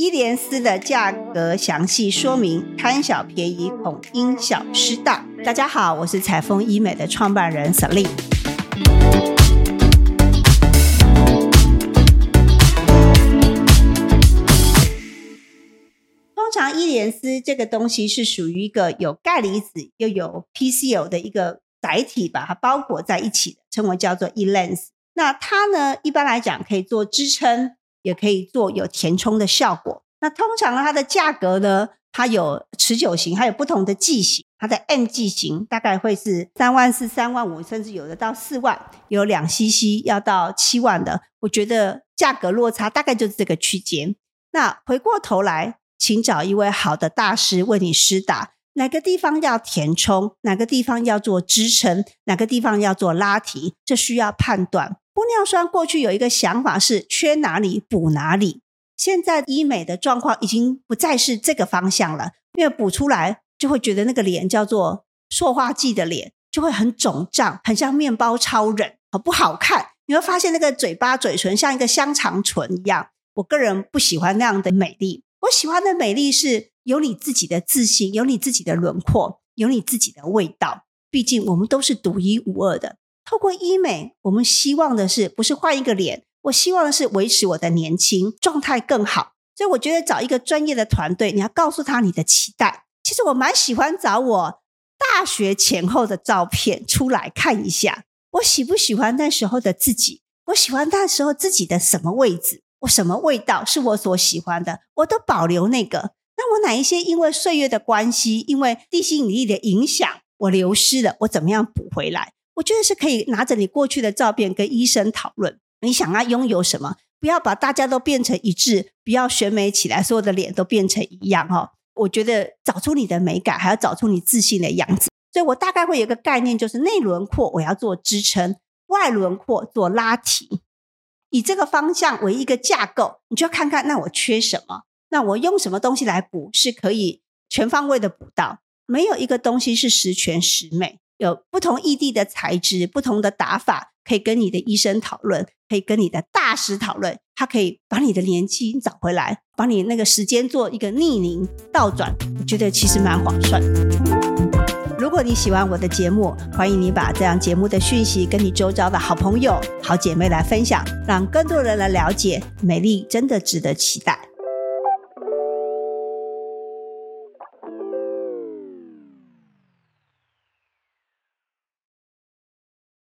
伊莲丝的价格详细说明，贪小便宜恐因小失大。大家好，我是彩丰医美的创办人 Celine。通常伊莲丝这个东西是属于一个有钙离子又有 PCO 的一个载体，把它包裹在一起的，称为叫做 E-lens。那它呢，一般来讲可以做支撑。也可以做有填充的效果。那通常它的价格呢？它有持久型，还有不同的剂型。它的 M 剂型大概会是三万四、三万五，甚至有的到四万，有两 CC 要到七万的。我觉得价格落差大概就是这个区间。那回过头来，请找一位好的大师为你施打，哪个地方要填充，哪个地方要做支撑，哪个地方要做拉提，这需要判断。玻尿酸过去有一个想法是缺哪里补哪里，现在医美的状况已经不再是这个方向了，因为补出来就会觉得那个脸叫做塑化剂的脸，就会很肿胀，很像面包超人，好不好看。你会发现那个嘴巴嘴唇像一个香肠唇一样。我个人不喜欢那样的美丽，我喜欢的美丽是有你自己的自信，有你自己的轮廓，有你自己的味道。毕竟我们都是独一无二的。透过医美，我们希望的是不是换一个脸？我希望的是维持我的年轻状态更好。所以我觉得找一个专业的团队，你要告诉他你的期待。其实我蛮喜欢找我大学前后的照片出来看一下，我喜不喜欢那时候的自己？我喜欢那时候自己的什么位置？我什么味道是我所喜欢的？我都保留那个。那我哪一些因为岁月的关系，因为地心引力的影响，我流失了？我怎么样补回来？我觉得是可以拿着你过去的照片跟医生讨论，你想要拥有什么？不要把大家都变成一致，不要选美起来，所有的脸都变成一样哈。我觉得找出你的美感，还要找出你自信的样子。所以我大概会有一个概念，就是内轮廓我要做支撑，外轮廓做拉提，以这个方向为一个架构，你就要看看那我缺什么，那我用什么东西来补是可以全方位的补到。没有一个东西是十全十美。有不同异地的材质，不同的打法，可以跟你的医生讨论，可以跟你的大师讨论，他可以把你的年轻找回来，把你那个时间做一个逆龄倒转，我觉得其实蛮划算。如果你喜欢我的节目，欢迎你把这样节目的讯息跟你周遭的好朋友、好姐妹来分享，让更多人来了解美丽真的值得期待。